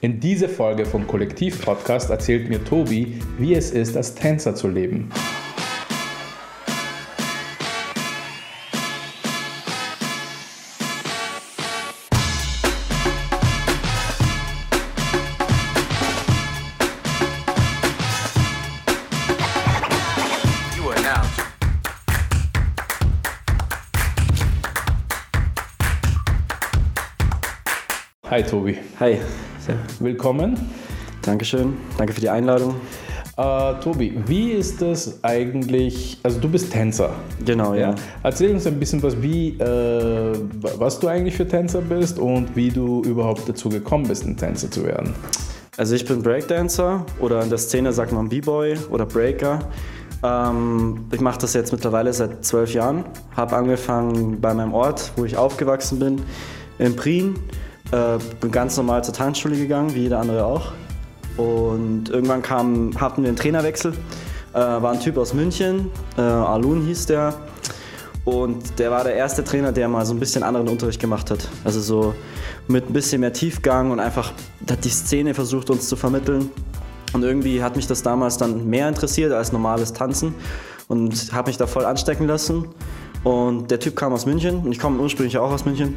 In dieser Folge vom Kollektiv Podcast erzählt mir Tobi, wie es ist, als Tänzer zu leben. Hi Tobi, Hi, willkommen. Dankeschön. Danke für die Einladung. Äh, Tobi, wie ist es eigentlich, also du bist Tänzer. Genau, ja. Erzähl uns ein bisschen was, wie, äh, was du eigentlich für Tänzer bist und wie du überhaupt dazu gekommen bist, ein Tänzer zu werden. Also ich bin Breakdancer oder in der Szene sagt man B-Boy oder Breaker. Ähm, ich mache das jetzt mittlerweile seit zwölf Jahren. Habe angefangen bei meinem Ort, wo ich aufgewachsen bin, in Prien. Äh, bin ganz normal zur Tanzschule gegangen, wie jeder andere auch. Und irgendwann kam, hatten wir einen Trainerwechsel. Äh, war ein Typ aus München, äh, Alun hieß der. Und der war der erste Trainer, der mal so ein bisschen anderen Unterricht gemacht hat. Also so mit ein bisschen mehr Tiefgang und einfach hat die Szene versucht uns zu vermitteln. Und irgendwie hat mich das damals dann mehr interessiert als normales Tanzen und habe mich da voll anstecken lassen. Und der Typ kam aus München und ich komme ursprünglich auch aus München.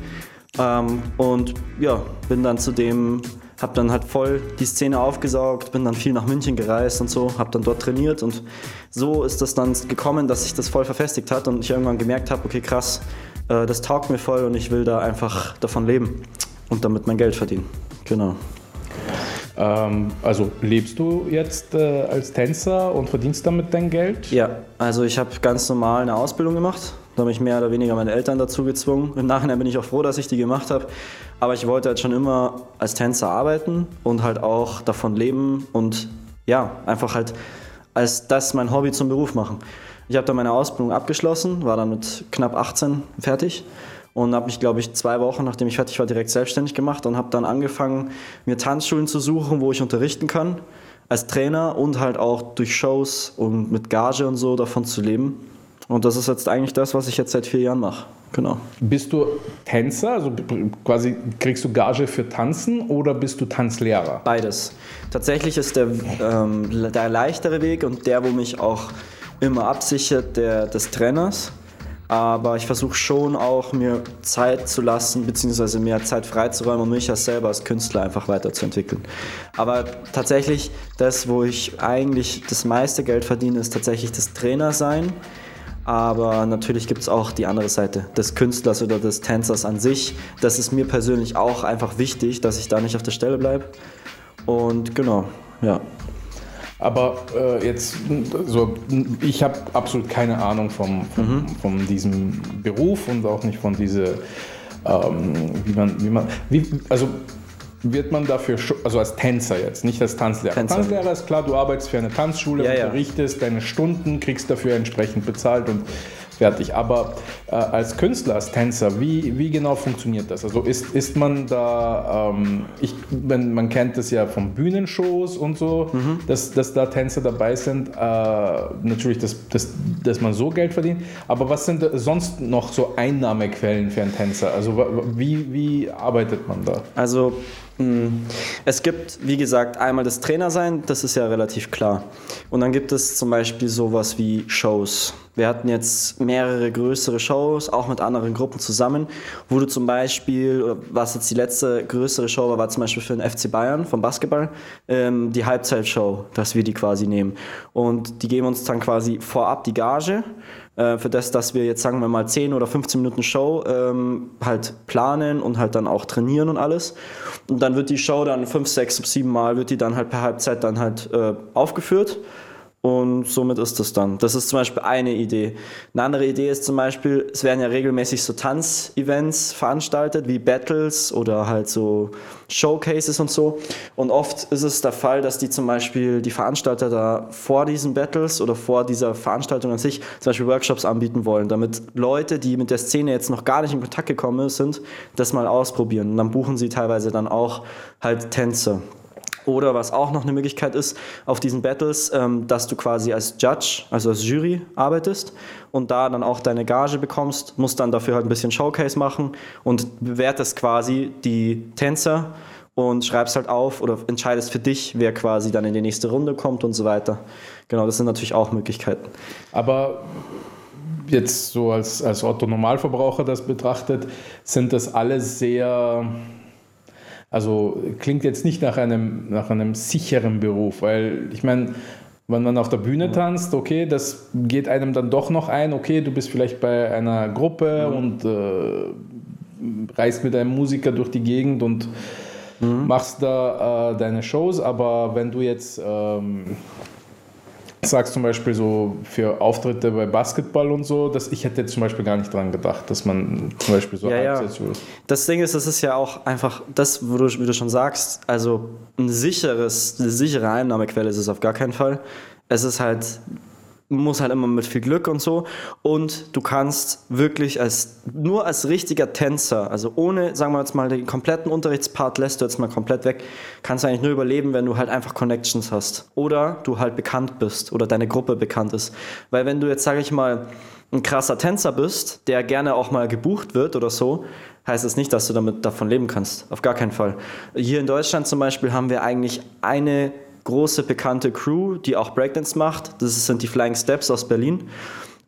Ähm, und ja, bin dann zu dem, habe dann halt voll die Szene aufgesaugt, bin dann viel nach München gereist und so, habe dann dort trainiert und so ist das dann gekommen, dass sich das voll verfestigt hat und ich irgendwann gemerkt habe, okay krass, äh, das taugt mir voll und ich will da einfach davon leben und damit mein Geld verdienen. Genau. Ähm, also lebst du jetzt äh, als Tänzer und verdienst damit dein Geld? Ja, also ich habe ganz normal eine Ausbildung gemacht. Da habe ich mehr oder weniger meine Eltern dazu gezwungen. Im Nachhinein bin ich auch froh, dass ich die gemacht habe. Aber ich wollte halt schon immer als Tänzer arbeiten und halt auch davon leben und ja, einfach halt als das mein Hobby zum Beruf machen. Ich habe dann meine Ausbildung abgeschlossen, war dann mit knapp 18 fertig und habe mich, glaube ich, zwei Wochen, nachdem ich fertig war, direkt selbstständig gemacht und habe dann angefangen, mir Tanzschulen zu suchen, wo ich unterrichten kann als Trainer und halt auch durch Shows und mit Gage und so davon zu leben. Und das ist jetzt eigentlich das, was ich jetzt seit vier Jahren mache. Genau. Bist du Tänzer, also quasi kriegst du Gage für Tanzen oder bist du Tanzlehrer? Beides. Tatsächlich ist der, ähm, der leichtere Weg und der, wo mich auch immer absichert, der des Trainers. Aber ich versuche schon auch, mir Zeit zu lassen, beziehungsweise mir Zeit freizuräumen, um mich als selber als Künstler einfach weiterzuentwickeln. Aber tatsächlich, das, wo ich eigentlich das meiste Geld verdiene, ist tatsächlich das Trainersein. Aber natürlich gibt es auch die andere Seite des Künstlers oder des Tänzers an sich. Das ist mir persönlich auch einfach wichtig, dass ich da nicht auf der Stelle bleibe. Und genau, ja. Aber äh, jetzt, so, ich habe absolut keine Ahnung vom, vom, von diesem Beruf und auch nicht von diese, ähm, wie man, wie man, wie, also wird man dafür, also als Tänzer jetzt, nicht als Tanzlehrer. Tänzer. Tanzlehrer ist klar, du arbeitest für eine Tanzschule, Ja, ja. unterrichtest deine Stunden, kriegst dafür entsprechend bezahlt und fertig. Aber äh, als Künstler, als Tänzer, wie, wie genau funktioniert das? Also ist, ist man da, ähm, ich, wenn, man kennt das ja von Bühnenshows und so, Mhm. dass, dass da Tänzer dabei sind, äh, natürlich, dass, dass, dass man so Geld verdient. Aber was sind sonst noch so Einnahmequellen für einen Tänzer? Also wie, wie arbeitet man da? Also es gibt, wie gesagt, einmal das Trainersein, das ist ja relativ klar. Und dann gibt es zum Beispiel sowas wie Shows. Wir hatten jetzt mehrere größere Shows, auch mit anderen Gruppen zusammen, wo du zum Beispiel, was jetzt die letzte größere Show war, war zum Beispiel für den FC Bayern vom Basketball, ähm, die Halbzeitshow, dass wir die quasi nehmen. Und die geben uns dann quasi vorab die Gage äh, für das, dass wir jetzt sagen wir mal 10 oder 15 Minuten Show ähm, halt planen und halt dann auch trainieren und alles. Und dann wird die Show dann 5, 6, 7 Mal wird die dann halt per Halbzeit dann halt äh, aufgeführt. Und somit ist das dann. Das ist zum Beispiel eine Idee. Eine andere Idee ist zum Beispiel, es werden ja regelmäßig so Tanzevents veranstaltet, wie Battles oder halt so Showcases und so. Und oft ist es der Fall, dass die zum Beispiel die Veranstalter da vor diesen Battles oder vor dieser Veranstaltung an sich zum Beispiel Workshops anbieten wollen, damit Leute, die mit der Szene jetzt noch gar nicht in Kontakt gekommen sind, das mal ausprobieren. Und dann buchen sie teilweise dann auch halt Tänze. Oder was auch noch eine Möglichkeit ist, auf diesen Battles, ähm, dass du quasi als Judge, also als Jury arbeitest und da dann auch deine Gage bekommst, musst dann dafür halt ein bisschen Showcase machen und bewertest quasi die Tänzer und schreibst halt auf oder entscheidest für dich, wer quasi dann in die nächste Runde kommt und so weiter. Genau, das sind natürlich auch Möglichkeiten. Aber jetzt so als, als Otto-Normalverbraucher das betrachtet, sind das alle sehr, also klingt jetzt nicht nach einem, nach einem sicheren Beruf, weil ich meine, wenn man auf der Bühne tanzt, okay, das geht einem dann doch noch ein, okay, du bist vielleicht bei einer Gruppe und äh, reist mit einem Musiker durch die Gegend und machst da äh, deine Shows, aber wenn du jetzt ähm, sagst zum Beispiel so für Auftritte bei Basketball und so, dass ich hätte zum Beispiel gar nicht dran gedacht, dass man zum Beispiel so Ja, ja. Das Ding ist, das ist ja auch einfach das, wo du, wie du schon sagst, also ein sicheres, eine sichere Einnahmequelle ist es auf gar keinen Fall. Es ist halt, muss halt immer mit viel Glück und so. Und du kannst wirklich als, nur als richtiger Tänzer, also ohne, sagen wir jetzt mal, den kompletten Unterrichtspart lässt du jetzt mal komplett weg, kannst du eigentlich nur überleben, wenn du halt einfach Connections hast. Oder du halt bekannt bist oder deine Gruppe bekannt ist. Weil wenn du jetzt, sage ich mal, ein krasser Tänzer bist, der gerne auch mal gebucht wird oder so, heißt es nicht, dass du damit davon leben kannst. Auf gar keinen Fall. Hier in Deutschland zum Beispiel haben wir eigentlich eine große bekannte Crew, die auch Breakdance macht. Das sind die Flying Steps aus Berlin.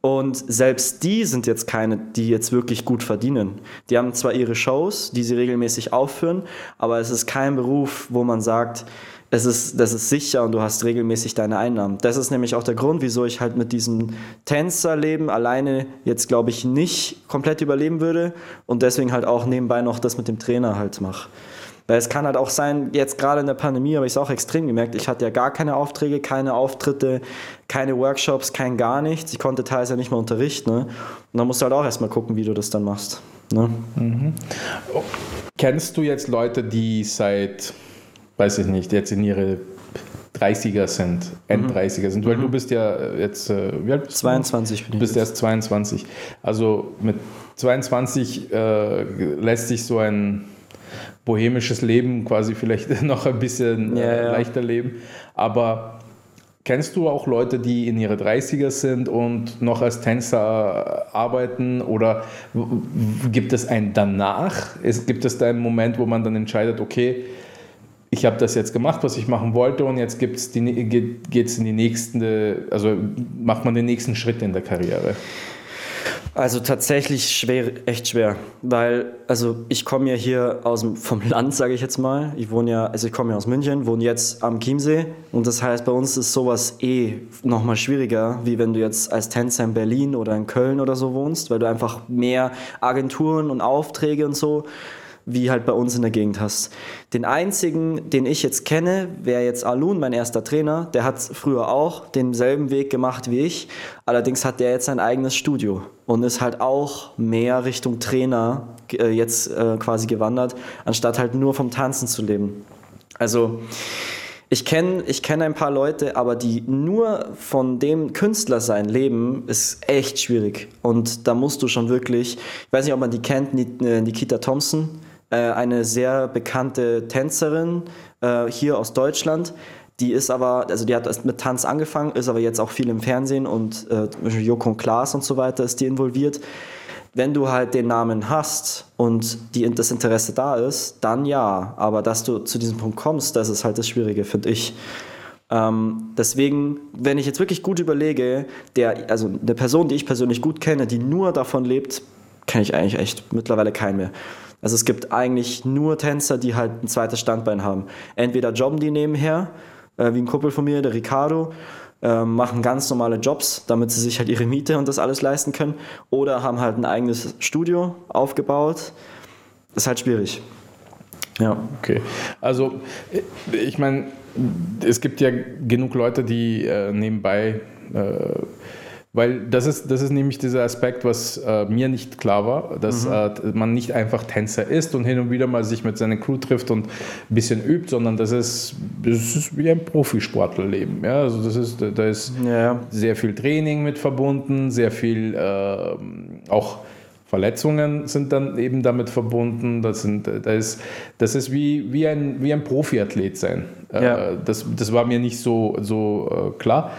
Und selbst die sind jetzt keine, die jetzt wirklich gut verdienen. Die haben zwar ihre Shows, die sie regelmäßig aufführen, aber es ist kein Beruf, wo man sagt, es ist, das ist sicher und du hast regelmäßig deine Einnahmen. Das ist nämlich auch der Grund, wieso ich halt mit diesem Tänzerleben alleine jetzt, glaube ich, nicht komplett überleben würde und deswegen halt auch nebenbei noch das mit dem Trainer halt mache. Weil es kann halt auch sein, jetzt gerade in der Pandemie habe ich es auch extrem gemerkt, ich hatte ja gar keine Aufträge, keine Auftritte, keine Workshops, kein gar nichts. Ich konnte teils ja nicht mal unterrichten. Ne? Und dann musst du halt auch erstmal gucken, wie du das dann machst. Ne? Kennst du jetzt Leute, die seit, weiß ich nicht, jetzt in ihre 30er sind, End-30er sind? Weil du bist ja jetzt, äh, wie alt bist du? 22 bin Du ich. bist erst 22. Also mit 22 äh, lässt sich so ein bohemisches Leben quasi vielleicht noch ein bisschen Ja, äh, ja. leichter leben. Aber kennst du auch Leute, die in ihre 30er sind und noch als Tänzer äh, arbeiten? Oder gibt es ein danach? Es, gibt es da einen Moment, wo man dann entscheidet, okay, ich habe das jetzt gemacht, was ich machen wollte, und jetzt gibt's die, geht es in die nächste, also macht man den nächsten Schritt in der Karriere. Also tatsächlich schwer, echt schwer, weil also ich komme ja hier aus dem, vom Land, sage ich jetzt mal. Ich wohne ja, also ich komme ja aus München, wohne jetzt am Chiemsee und das heißt, bei uns ist sowas eh nochmal schwieriger, wie wenn du jetzt als Tänzer in Berlin oder in Köln oder so wohnst, weil du einfach mehr Agenturen und Aufträge und so wie halt bei uns in der Gegend hast. Den einzigen, den ich jetzt kenne, wäre jetzt Alun, mein erster Trainer. Der hat früher auch denselben Weg gemacht wie ich. Allerdings hat der jetzt sein eigenes Studio und ist halt auch mehr Richtung Trainer äh, jetzt äh, quasi gewandert, anstatt halt nur vom Tanzen zu leben. Also ich kenne ich kenn ein paar Leute, aber die nur von dem Künstlersein leben, ist echt schwierig. Und da musst du schon wirklich, ich weiß nicht, ob man die kennt, äh, Nikita Thompson, eine sehr bekannte Tänzerin äh, hier aus Deutschland. Die ist aber, also die hat erst mit Tanz angefangen, ist aber jetzt auch viel im Fernsehen und äh, zum Beispiel Joko und Klaas und so weiter ist die involviert. Wenn du halt den Namen hast und die, das Interesse da ist, dann ja. Aber dass du zu diesem Punkt kommst, das ist halt das Schwierige, finde ich. Ähm, deswegen, wenn ich jetzt wirklich gut überlege, der, also eine Person, die ich persönlich gut kenne, die nur davon lebt, kenne ich eigentlich echt mittlerweile keinen mehr. Also es gibt eigentlich nur Tänzer, die halt ein zweites Standbein haben. Entweder jobben die nebenher, äh, wie ein Kumpel von mir, der Ricardo, äh, machen ganz normale Jobs, damit sie sich halt ihre Miete und das alles leisten können, oder haben halt ein eigenes Studio aufgebaut. Ist halt schwierig. Ja. Okay. Also, äh, ich meine, es gibt ja genug Leute, die äh, nebenbei, äh, weil das ist, das ist nämlich dieser Aspekt, was äh, mir nicht klar war, dass äh, man nicht einfach Tänzer ist und hin und wieder mal sich mit seiner Crew trifft und ein bisschen übt, sondern das ist, das ist wie ein Profisportlerleben. Ja? Also, das ist, da ist Ja, ja. sehr viel Training mit verbunden, sehr viel äh, auch Verletzungen sind dann eben damit verbunden. Das, sind, da ist, das ist wie, wie, ein, wie ein Profiathlet sein. Ja. Äh, das, das war mir nicht so, so äh, klar.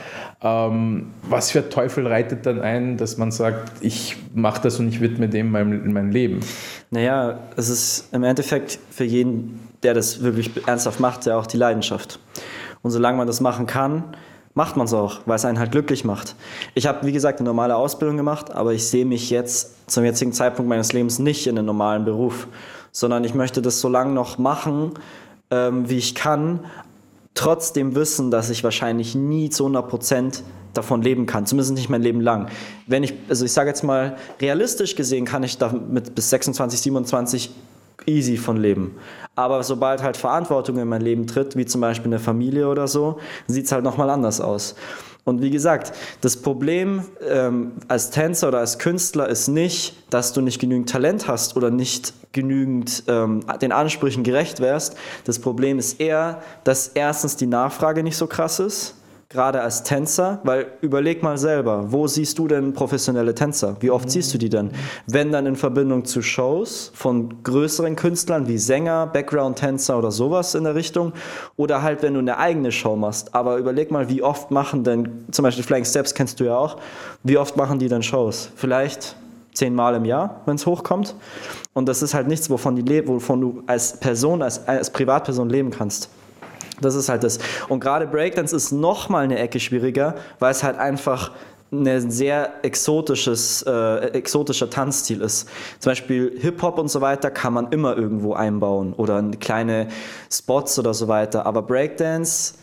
Ähm, was für Teufel reitet dann ein, dass man sagt, ich mache das und ich widme dem mein, mein Leben? Naja, es ist im Endeffekt für jeden, der das wirklich ernsthaft macht, ja auch die Leidenschaft. Und solange man das machen kann, macht man es auch, weil es einen halt glücklich macht. Ich habe, wie gesagt, eine normale Ausbildung gemacht, aber ich sehe mich jetzt zum jetzigen Zeitpunkt meines Lebens nicht in einem normalen Beruf, sondern ich möchte das so lange noch machen, ähm, wie ich kann, trotzdem wissen, dass ich wahrscheinlich nie zu 100 Prozent davon leben kann, zumindest nicht mein Leben lang. Wenn ich, also ich sage jetzt mal, realistisch gesehen kann ich damit bis 26, 27 easy von leben. Aber sobald halt Verantwortung in mein Leben tritt, wie zum Beispiel eine Familie oder so, sieht es halt nochmal anders aus. Und wie gesagt, das Problem ähm, als Tänzer oder als Künstler ist nicht, dass du nicht genügend Talent hast oder nicht genügend ähm, den Ansprüchen gerecht wärst. Das Problem ist eher, dass erstens die Nachfrage nicht so krass ist gerade als Tänzer? Weil überleg mal selber, wo siehst du denn professionelle Tänzer? Wie oft siehst du die denn? Wenn dann in Verbindung zu Shows von größeren Künstlern wie Sänger, Background-Tänzer oder sowas in der Richtung oder halt, wenn du eine eigene Show machst. Aber überleg mal, wie oft machen denn, zum Beispiel Flying Steps kennst du ja auch, wie oft machen die denn Shows? Vielleicht zehnmal im Jahr, wenn es hochkommt. Und das ist halt nichts, wovon, die wovon du als Person, als, als Privatperson leben kannst. Das ist halt das. Und gerade Breakdance ist noch mal eine Ecke schwieriger, weil es halt einfach ein sehr exotisches, äh, exotischer Tanzstil ist. Zum Beispiel Hip-Hop und so weiter kann man immer irgendwo einbauen oder kleine Spots oder so weiter. Aber Breakdance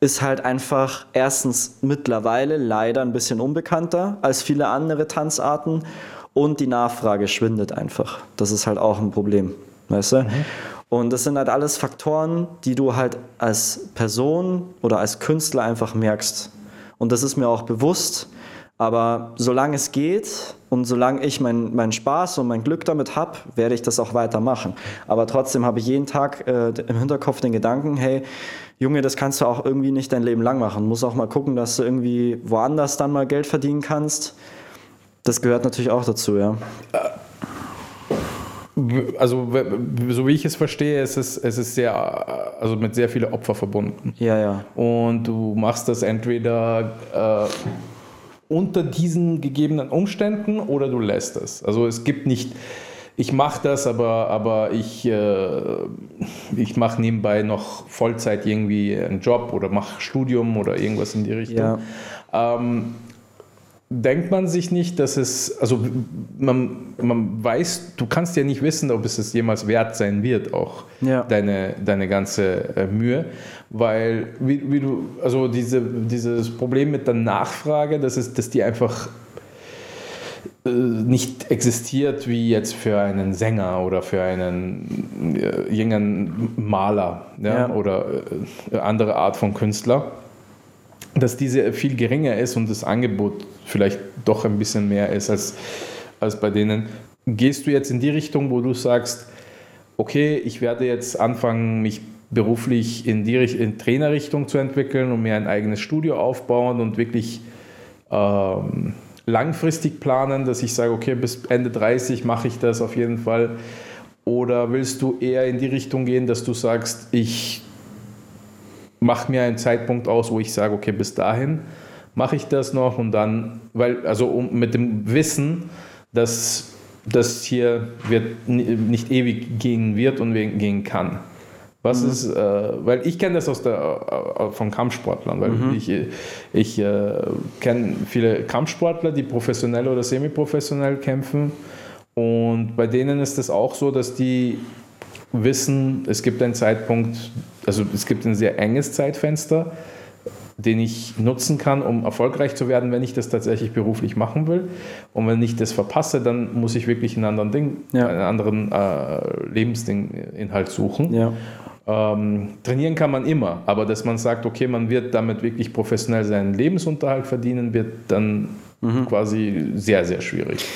ist halt einfach erstens mittlerweile leider ein bisschen unbekannter als viele andere Tanzarten und die Nachfrage schwindet einfach. Das ist halt auch ein Problem, weißt du? Mhm. Und das sind halt alles Faktoren, die du halt als Person oder als Künstler einfach merkst. Und das ist mir auch bewusst. Aber solange es geht und solange ich meinen mein Spaß und mein Glück damit habe, werde ich das auch weitermachen. Aber trotzdem habe ich jeden Tag äh, im Hinterkopf den Gedanken, hey, Junge, das kannst du auch irgendwie nicht dein Leben lang machen. Du musst auch mal gucken, dass du irgendwie woanders dann mal Geld verdienen kannst. Das gehört natürlich auch dazu, ja. Also so wie ich es verstehe, ist es, es ist sehr, also mit sehr vielen Opfern verbunden. Ja, ja. Und du machst das entweder äh, unter diesen gegebenen Umständen oder du lässt es. Also es gibt nicht, ich mache das, aber, aber ich, äh, ich mache nebenbei noch Vollzeit irgendwie einen Job oder mache Studium oder irgendwas in die Richtung. Ja. Ähm, denkt man sich nicht, dass es, also man, man weiß, du kannst ja nicht wissen, ob es es jemals wert sein wird, auch ja. deine, deine ganze äh, Mühe, weil, wie, wie, du, also diese, dieses Problem mit der Nachfrage, das ist, dass die einfach äh, nicht existiert wie jetzt für einen Sänger oder für einen äh, jungen Maler ja, ja. oder äh, andere Art von Künstler dass diese viel geringer ist und das Angebot vielleicht doch ein bisschen mehr ist als, als bei denen. Gehst du jetzt in die Richtung, wo du sagst, okay, ich werde jetzt anfangen, mich beruflich in die in Trainerrichtung zu entwickeln und mir ein eigenes Studio aufbauen und wirklich ähm, langfristig planen, dass ich sage, okay, bis Ende 30 mache ich das auf jeden Fall? Oder willst du eher in die Richtung gehen, dass du sagst, ich mache mir einen Zeitpunkt aus, wo ich sage, okay, bis dahin mache ich das noch und dann, weil, also um, mit dem Wissen, dass das hier wird, nicht ewig gehen wird und gehen kann. Was mhm. ist, äh, weil ich kenne das aus der, äh, von Kampfsportlern, weil mhm. ich, ich äh, kenne viele Kampfsportler, die professionell oder semiprofessionell kämpfen und bei denen ist es auch so, dass die wissen, es gibt einen Zeitpunkt, also es gibt ein sehr enges Zeitfenster, den ich nutzen kann, um erfolgreich zu werden, wenn ich das tatsächlich beruflich machen will. Und wenn ich das verpasse, dann muss ich wirklich einen anderen Ding, ja. einen anderen äh, Lebensding-Inhalt suchen. Ja. Ähm, trainieren kann man immer, aber dass man sagt, okay, man wird damit wirklich professionell seinen Lebensunterhalt verdienen, wird dann mhm. quasi sehr, sehr schwierig.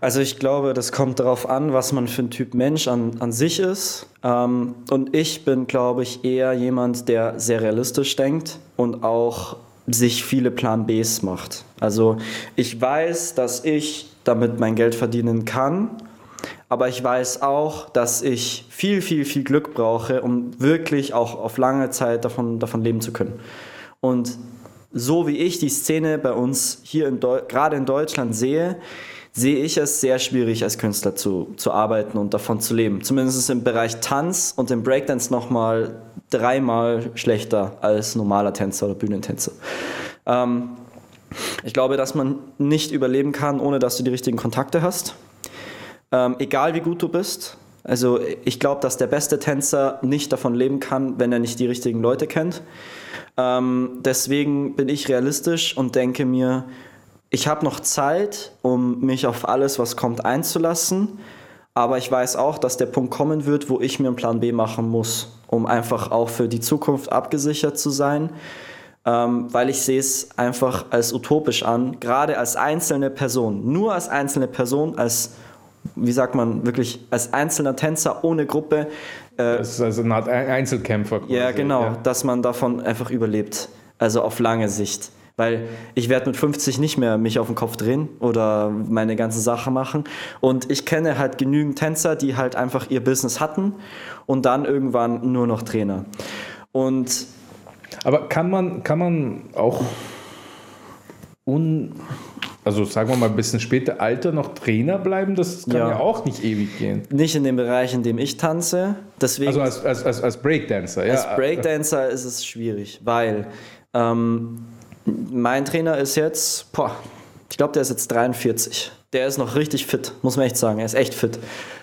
Also ich glaube, das kommt darauf an, was man für ein Typ Mensch an, an sich ist. Ähm, und ich bin, glaube ich, eher jemand, der sehr realistisch denkt und auch sich viele Plan Bs macht. Also ich weiß, dass ich damit mein Geld verdienen kann, aber ich weiß auch, dass ich viel, viel, viel Glück brauche, um wirklich auch auf lange Zeit davon, davon leben zu können. Und so wie ich die Szene bei uns hier in gerade in Deutschland sehe, sehe ich es sehr schwierig, als Künstler zu, zu arbeiten und davon zu leben. Zumindest im Bereich Tanz und im Breakdance nochmal dreimal schlechter als normaler Tänzer oder Bühnentänzer. Ähm, ich glaube, dass man nicht überleben kann, ohne dass du die richtigen Kontakte hast. Ähm, egal wie gut du bist. Also ich glaube, dass der beste Tänzer nicht davon leben kann, wenn er nicht die richtigen Leute kennt. Ähm, deswegen bin ich realistisch und denke mir, ich habe noch Zeit, um mich auf alles, was kommt, einzulassen. Aber ich weiß auch, dass der Punkt kommen wird, wo ich mir einen Plan B machen muss, um einfach auch für die Zukunft abgesichert zu sein. Ähm, weil ich sehe es einfach als utopisch an, gerade als einzelne Person, nur als einzelne Person, als, wie sagt man, wirklich als einzelner Tänzer ohne Gruppe. Äh, Das ist also eine Art Einzelkämpfer. Quasi. ja, genau, dass man davon einfach überlebt. Also auf lange Sicht. Weil ich werde mit 50 nicht mehr mich auf den Kopf drehen oder meine ganze Sache machen. Und ich kenne halt genügend Tänzer, die halt einfach ihr Business hatten und dann irgendwann nur noch Trainer. Und Aber kann man, kann man auch un, also sagen wir mal ein bisschen später Alter noch Trainer bleiben? Das kann ja, Ja. auch nicht ewig gehen. nicht in dem Bereich, in dem ich tanze. Deswegen Also als, als, als, als Breakdancer, ja. Als Breakdancer ist es schwierig, weil ähm, mein Trainer ist jetzt, boah, ich glaube, der ist jetzt 43. Der ist noch richtig fit, muss man echt sagen. Er ist echt fit.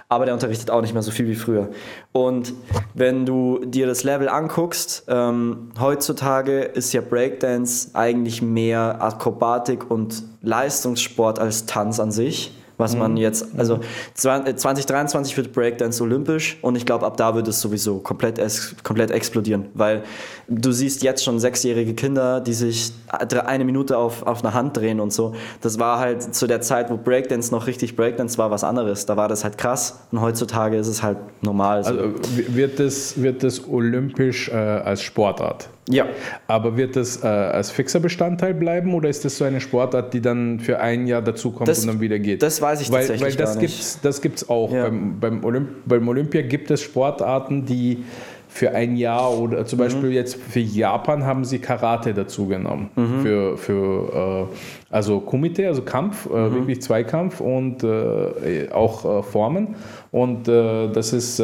Aber der unterrichtet auch nicht mehr so viel wie früher. Und wenn du dir das Level anguckst, ähm, heutzutage ist ja Breakdance eigentlich mehr Akrobatik und Leistungssport als Tanz an sich. Was man jetzt, also 20, 2023 wird Breakdance olympisch und ich glaube, ab da wird es sowieso komplett, es, komplett explodieren, weil du siehst jetzt schon sechsjährige Kinder, die sich eine Minute auf, auf eine Hand drehen und so. Das war halt zu der Zeit, wo Breakdance noch richtig Breakdance war, was anderes. Da war das halt krass und heutzutage ist es halt normal. So. Also wird das, wird das olympisch äh, als Sportart? Ja. Aber wird das äh, als fixer Bestandteil bleiben oder ist das so eine Sportart, die dann für ein Jahr dazukommt Das- und dann wieder geht? das weiß ich weil, tatsächlich Weil das gar nicht. gibt's, das gibt es auch. Ja. Beim, beim, Olymp beim Olympia gibt es Sportarten, die für ein Jahr oder Mhm. zum Beispiel jetzt für Japan haben sie Karate dazu genommen. Mhm. Für, für äh, also Kumite, also Kampf, äh, Mhm. wirklich Zweikampf und äh, auch äh, Formen. Und äh, das ist.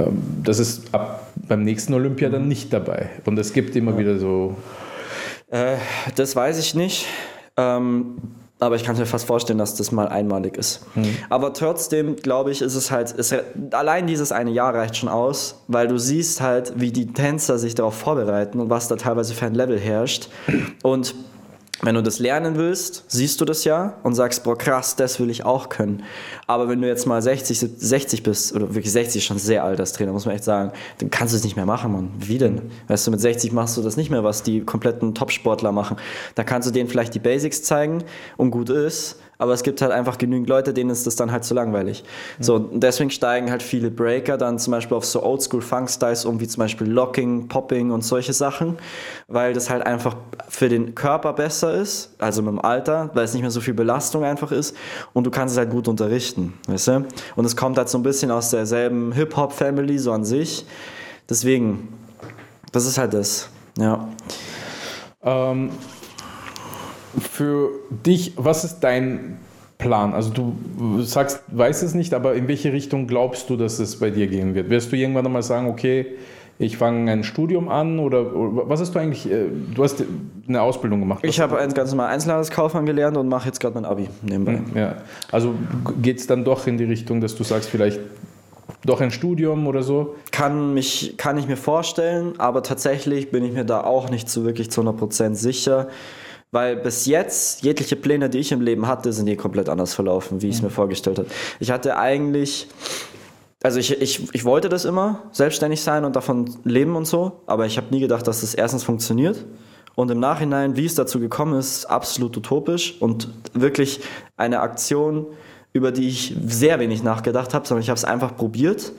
Äh, ähm, das ist ab beim nächsten Olympia Mhm. dann nicht dabei. Und es gibt immer wieder so. Äh, das weiß ich nicht. Ähm, aber ich kann mir fast vorstellen, dass das mal einmalig ist. Aber trotzdem, glaube ich, ist es halt, es, allein dieses eine Jahr reicht schon aus, weil du siehst halt, wie die Tänzer sich darauf vorbereiten und was da teilweise für ein Level herrscht. Und wenn du das lernen willst, siehst du das ja und sagst, boah, krass, das will ich auch können. Aber wenn du jetzt mal 60, 60 bist, oder wirklich 60 ist schon sehr alt als Trainer, muss man echt sagen, dann kannst du es nicht mehr machen, Mann. Wie denn? Weißt du, mit 60 machst du das nicht mehr, was die kompletten Top-Sportler machen. Da kannst du denen vielleicht die Basics zeigen und gut ist, aber es gibt halt einfach genügend Leute, denen ist das dann halt zu langweilig. So, und deswegen steigen halt viele Breaker dann zum Beispiel auf so Oldschool-Funk-Styles um, wie zum Beispiel Locking, Popping und solche Sachen, weil das halt einfach für den Körper besser ist, also mit dem Alter, weil es nicht mehr so viel Belastung einfach ist und du kannst es halt gut unterrichten, weißt du? Und es kommt halt so ein bisschen aus derselben Hip-Hop-Family, so an sich. Deswegen, das ist halt das, ja. Ähm, für dich, was ist dein Plan? Also du sagst, weißt es nicht, aber in welche Richtung glaubst du, dass es bei dir gehen wird? Wirst du irgendwann einmal sagen, okay, ich fange ein Studium an oder, oder was hast du eigentlich, äh, du hast eine Ausbildung gemacht. Ich habe ein ganz normal Einzelhandelskaufmann gelernt und mache jetzt gerade mein Abi nebenbei. Ja, also geht es dann doch in die Richtung, dass du sagst, vielleicht doch ein Studium oder so? Kann, mich, kann ich mir vorstellen, aber tatsächlich bin ich mir da auch nicht so wirklich zu 100% sicher. Weil bis jetzt, jegliche Pläne, die ich im Leben hatte, sind eh komplett anders verlaufen, wie ich es mir vorgestellt habe. Ich hatte eigentlich, also ich, ich, ich wollte das immer, selbstständig sein und davon leben und so, aber ich habe nie gedacht, dass das erstens funktioniert. Und im Nachhinein, wie es dazu gekommen ist, absolut utopisch und wirklich eine Aktion, über die ich sehr wenig nachgedacht habe, sondern ich habe es einfach probiert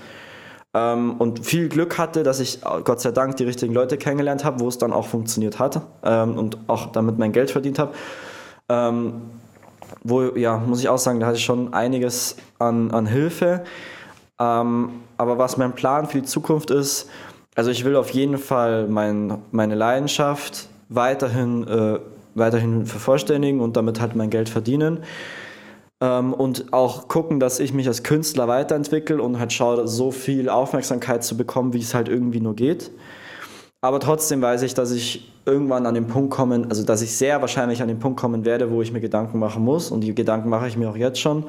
ähm, und viel Glück hatte, dass ich äh, Gott sei Dank die richtigen Leute kennengelernt habe, wo es dann auch funktioniert hat ähm, und auch damit mein Geld verdient habe. Ähm, wo, ja, muss ich auch sagen, da hatte ich schon einiges an, an Hilfe. Ähm, aber was mein Plan für die Zukunft ist, also ich will auf jeden Fall mein, meine Leidenschaft weiterhin, äh, weiterhin vervollständigen und damit halt mein Geld verdienen. Ähm, und auch gucken, dass ich mich als Künstler weiterentwickle und halt schaue, so viel Aufmerksamkeit zu bekommen, wie es halt irgendwie nur geht. Aber trotzdem weiß ich, dass ich irgendwann an den Punkt kommen, also dass ich sehr wahrscheinlich an den Punkt kommen werde, wo ich mir Gedanken machen muss. Und die Gedanken mache ich mir auch jetzt schon.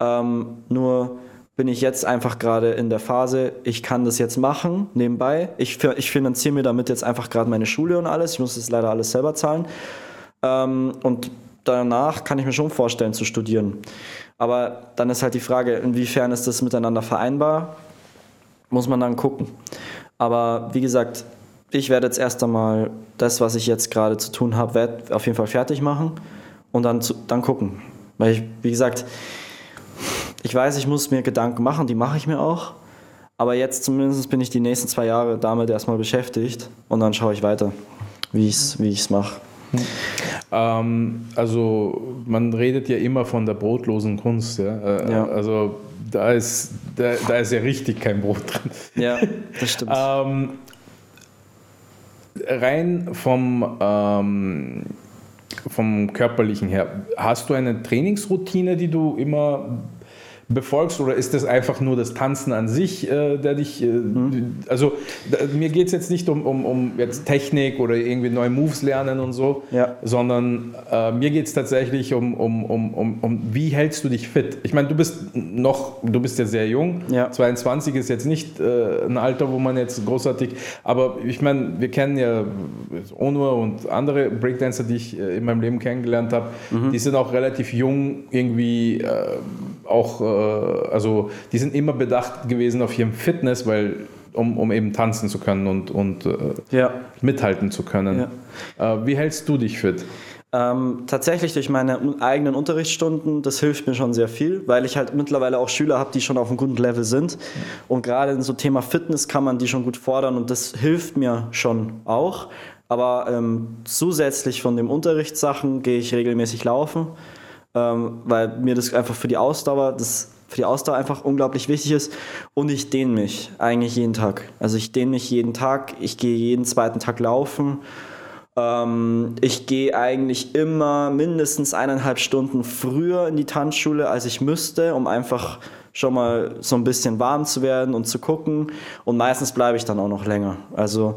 Ähm, nur bin ich jetzt einfach gerade in der Phase, ich kann das jetzt machen nebenbei. Ich, ich finanziere mir damit jetzt einfach gerade meine Schule und alles. Ich muss das leider alles selber zahlen. Ähm, und danach kann ich mir schon vorstellen zu studieren. Aber dann ist halt die Frage, inwiefern ist das miteinander vereinbar? Muss man dann gucken. Aber wie gesagt, ich werde jetzt erst einmal das, was ich jetzt gerade zu tun habe, auf jeden Fall fertig machen und dann, zu, dann gucken. Weil ich, wie gesagt, ich weiß, ich muss mir Gedanken machen, die mache ich mir auch. Aber jetzt zumindest bin ich die nächsten zwei Jahre damit erstmal beschäftigt und dann schaue ich weiter, wie ich es wie mache. Ähm, also man redet ja immer von der brotlosen Kunst. Ja? Äh, Ja. Also da ist, da, da ist ja richtig kein Brot drin. Ja, das stimmt. Ähm, rein vom, ähm, vom körperlichen her, hast du eine Trainingsroutine, die du immer befolgst oder ist das einfach nur das Tanzen an sich, äh, der dich, äh, also da, mir geht es jetzt nicht um, um, um jetzt Technik oder irgendwie neue Moves lernen und so, Ja. sondern äh, mir geht es tatsächlich um, um, um, um, um, wie hältst du dich fit? Ich meine, du bist noch, du bist ja sehr jung, Ja. 22 ist jetzt nicht äh, ein Alter, wo man jetzt großartig, aber ich meine, wir kennen ja Onur und andere Breakdancer, die ich äh, in meinem Leben kennengelernt habe, die sind auch relativ jung irgendwie äh, auch, also die sind immer bedacht gewesen auf ihrem Fitness, weil um, um eben tanzen zu können und, und äh, ja. mithalten zu können. Äh, wie hältst du dich fit? Ähm, tatsächlich durch meine eigenen Unterrichtsstunden, das hilft mir schon sehr viel, weil ich halt mittlerweile auch Schüler habe, die schon auf einem guten Level sind. Und gerade in so Thema Fitness kann man die schon gut fordern und das hilft mir schon auch. Aber ähm, zusätzlich von den Unterrichtssachen gehe ich regelmäßig laufen, ähm, weil mir das einfach für die Ausdauer, das für die Ausdauer einfach unglaublich wichtig ist. Und ich dehne mich eigentlich jeden Tag. Also ich dehne mich jeden Tag, ich gehe jeden zweiten Tag laufen. Ähm, ich gehe eigentlich immer mindestens eineinhalb Stunden früher in die Tanzschule, als ich müsste, um einfach schon mal so ein bisschen warm zu werden und zu gucken. Und meistens bleibe ich dann auch noch länger. Also